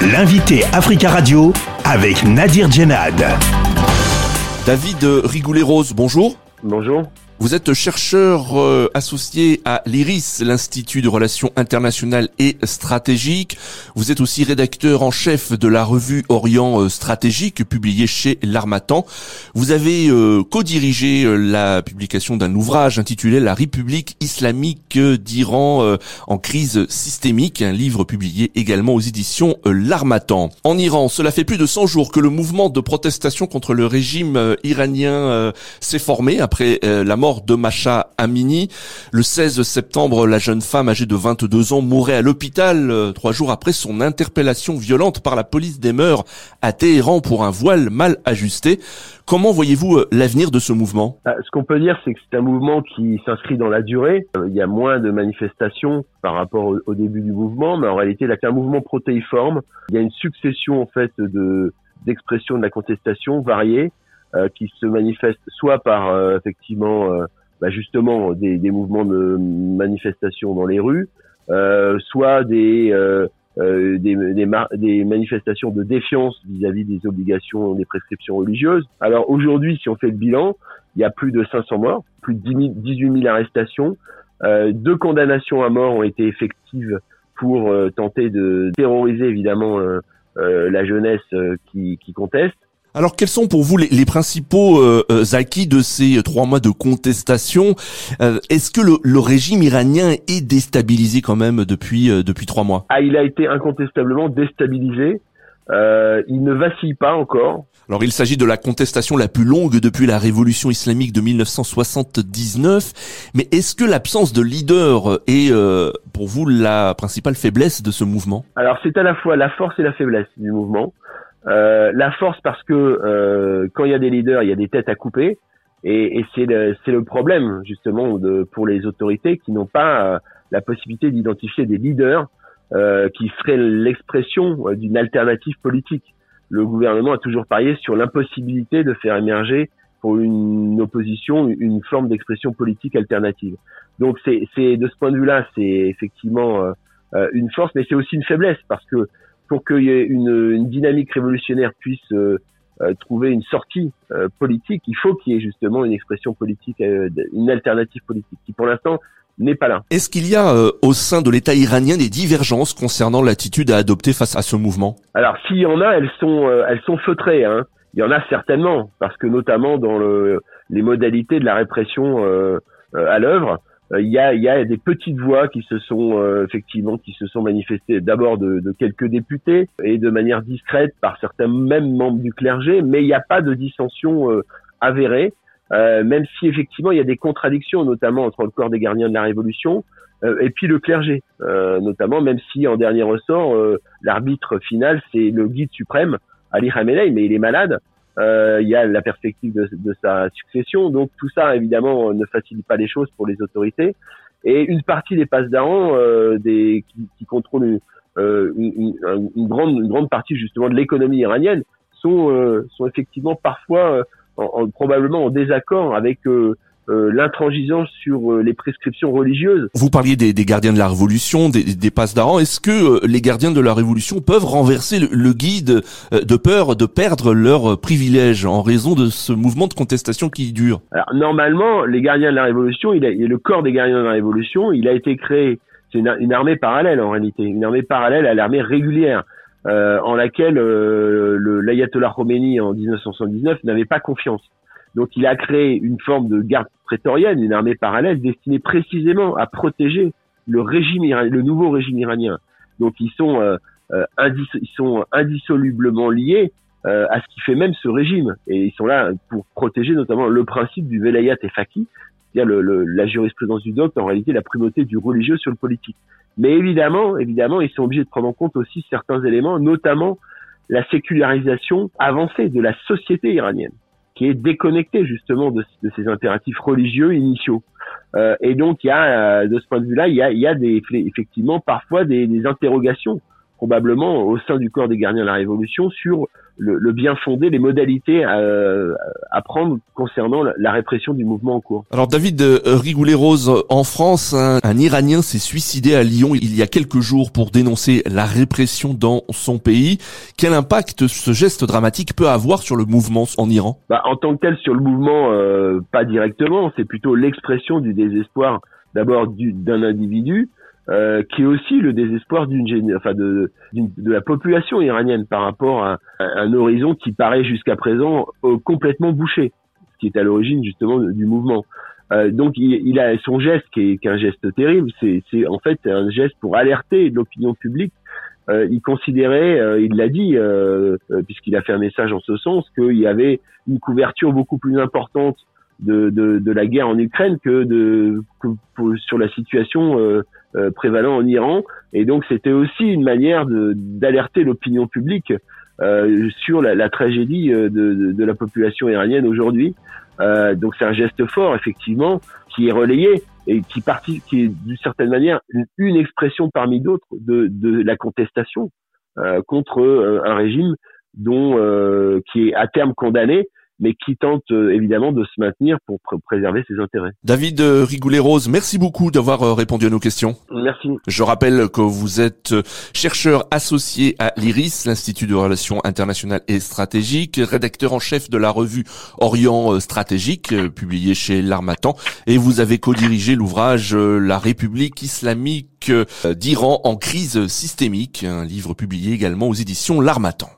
L'invité Africa Radio avec Nadir Djenad. David Rigoulet-Rose, bonjour. Bonjour. Vous êtes chercheur euh, associé à l'IRIS, l'Institut de Relations Internationales et Stratégiques. Vous êtes aussi rédacteur en chef de la revue Orient euh, Stratégique, publiée chez l'Armatan. Vous avez euh, co-dirigé la publication d'un ouvrage intitulé La République islamique d'Iran en crise systémique, un livre publié également aux éditions l'Armatan. En Iran, cela fait plus de 100 jours que le mouvement de protestation contre le régime iranien s'est formé après la mort de Macha Amini. Le 16 septembre, la jeune femme âgée de 22 ans mourait à l'hôpital euh, trois jours après son interpellation violente par la police des mœurs à Téhéran pour un voile mal ajusté. Comment voyez-vous euh, l'avenir de ce mouvement? Ah, Ce qu'on peut dire, c'est que c'est un mouvement qui s'inscrit dans la durée. Euh, il y a moins de manifestations par rapport au, début du mouvement, mais en réalité, a un mouvement protéiforme. Il y a une succession en fait de d'expressions de la contestation variées euh, qui se manifestent soit par euh, effectivement euh, bah justement des, des, mouvements de manifestation dans les rues, soit des des, des, des, manifestations de défiance vis-à-vis des obligations, des prescriptions religieuses. Alors aujourd'hui, si on fait le bilan, il y a plus de 500 morts, plus de 10 18 000 arrestations, euh, deux condamnations à mort ont été effectives pour tenter de terroriser évidemment la jeunesse qui, qui conteste. Alors quels sont pour vous les, principaux euh, euh, acquis de ces trois mois de contestation euh, Est-ce que le, régime iranien est déstabilisé quand même depuis depuis trois mois? Ah, il a été incontestablement déstabilisé. il ne vacille pas encore. Alors il s'agit de la contestation la plus longue depuis la révolution islamique de 1979. Mais est-ce que l'absence de leader est pour vous la principale faiblesse de ce mouvement? Alors c'est à la fois la force et la faiblesse du mouvement. Euh, la force parce que euh, quand il y a des leaders, il y a des têtes à couper, et, et c'est le, le problème justement de, pour les autorités qui n'ont pas euh, la possibilité d'identifier des leaders euh, qui seraient l'expression d'une alternative politique. Le gouvernement a toujours parié sur l'impossibilité de faire émerger pour une opposition une forme d'expression politique alternative. Donc c'est de ce point de vue-là, c'est effectivement une force, mais c'est aussi une faiblesse parce que pour qu'il y ait une, une, dynamique révolutionnaire puisse euh, euh, trouver une sortie euh, politique, il faut qu'il y ait justement une expression politique, une alternative politique, qui pour l'instant n'est pas là. Est-ce qu'il y a au sein de l'État iranien des divergences concernant l'attitude à adopter face à ce mouvement? Alors s'il y en a, elles sont elles sont feutrées. Hein. Il y en a certainement, parce que notamment dans le, les modalités de la répression à l'œuvre, euh, il y a, y, a, des petites voix qui se sont euh, effectivement qui se sont manifestées d'abord de, de, quelques députés et de manière discrète par certains mêmes membres du clergé, mais il n'y a pas de dissension euh, avérée, même si effectivement il y a des contradictions, notamment entre le corps des gardiens de la Révolution et puis le clergé, notamment même si en dernier ressort l'arbitre final c'est le guide suprême Ali Khamenei, mais il est malade. Euh, il y a la perspective de, de, sa succession. Donc tout ça, évidemment, ne facilite pas les choses pour les autorités. Et une partie des passes d'Aran, euh, des, qui, qui contrôlent euh, une, une, grande, une grande partie justement de l'économie iranienne, sont, euh, sont effectivement parfois en, probablement en désaccord avec euh, l'intransigeance sur euh, les prescriptions religieuses. Vous parliez des, des gardiens de la Révolution, des, des passes d'Aran. Est-ce que euh, les gardiens de la Révolution peuvent renverser le, guide de peur de perdre leurs privilèges en raison de ce mouvement de contestation qui dure? Alors normalement, les gardiens de la Révolution, il a, le corps des gardiens de la Révolution, il a été créé. C'est une, une, armée parallèle en réalité, une armée parallèle à l'armée régulière. Euh, en laquelle euh, l'ayatollah Khomeini en 1979 n'avait pas confiance. Donc il a créé une forme de garde prétorienne, une armée parallèle destinée précisément à protéger le régime le nouveau régime iranien. Donc ils sont euh, euh ils sont indissolublement liés euh, à ce qui fait même ce régime et ils sont là pour protéger notamment le principe du velayat et faqih, c'est-à-dire le, la jurisprudence du docte, en réalité la primauté du religieux sur le politique. Mais évidemment, évidemment, ils sont obligés de prendre en compte aussi certains éléments, notamment la sécularisation avancée de la société iranienne qui est déconnecté justement de, ces impératifs religieux initiaux. Euh, et donc il y a, euh, de ce point de vue-là, il y a, il y a des, effectivement parfois des, des interrogations probablement au sein du corps des gardiens de la Révolution sur le, bien fondé, les modalités à, prendre concernant la, répression du mouvement en cours. Alors David euh, Rigoulet-Rose, en France, un, un Iranien s'est suicidé à Lyon il y a quelques jours pour dénoncer la répression dans son pays. Quel impact ce geste dramatique peut avoir sur le mouvement en Iran? Bah, En tant que tel, sur le mouvement, euh, pas directement, c'est plutôt l'expression du désespoir d'abord d'un individu, euh, qui est aussi le désespoir d'une enfin de, de la population iranienne par rapport à, un horizon qui paraît jusqu'à présent euh, complètement bouché, ce qui est à l'origine justement du mouvement. Euh, donc il, a son geste qui est, un geste terrible, c'est en fait un geste pour alerter l'opinion publique. Euh, il considérait, euh, il l'a dit, puisqu'il a fait un message en ce sens, qu'il y avait une couverture beaucoup plus importante de, de, de, la guerre en Ukraine que, de, que sur la situation euh, prévalant en Iran. Et donc c'était aussi une manière d'alerter l'opinion publique euh, sur la, tragédie euh, de, la population iranienne aujourd'hui. Euh, donc c'est un geste fort effectivement qui est relayé et qui partie, qui est d'une certaine manière une, expression parmi d'autres de, de la contestation contre un régime dont qui est à terme condamné mais qui tente euh, évidemment de se maintenir pour préserver ses intérêts. David euh, Rigoulet-Rose, merci beaucoup d'avoir euh, répondu à nos questions. Merci. Je rappelle que vous êtes chercheur associé à l'IRIS, l'Institut de Relations Internationales et Stratégiques, rédacteur en chef de la revue Orient Stratégique, publiée chez L'Armatan, et vous avez co-dirigé l'ouvrage La République islamique d'Iran en crise systémique, un livre publié également aux éditions L'Armatan.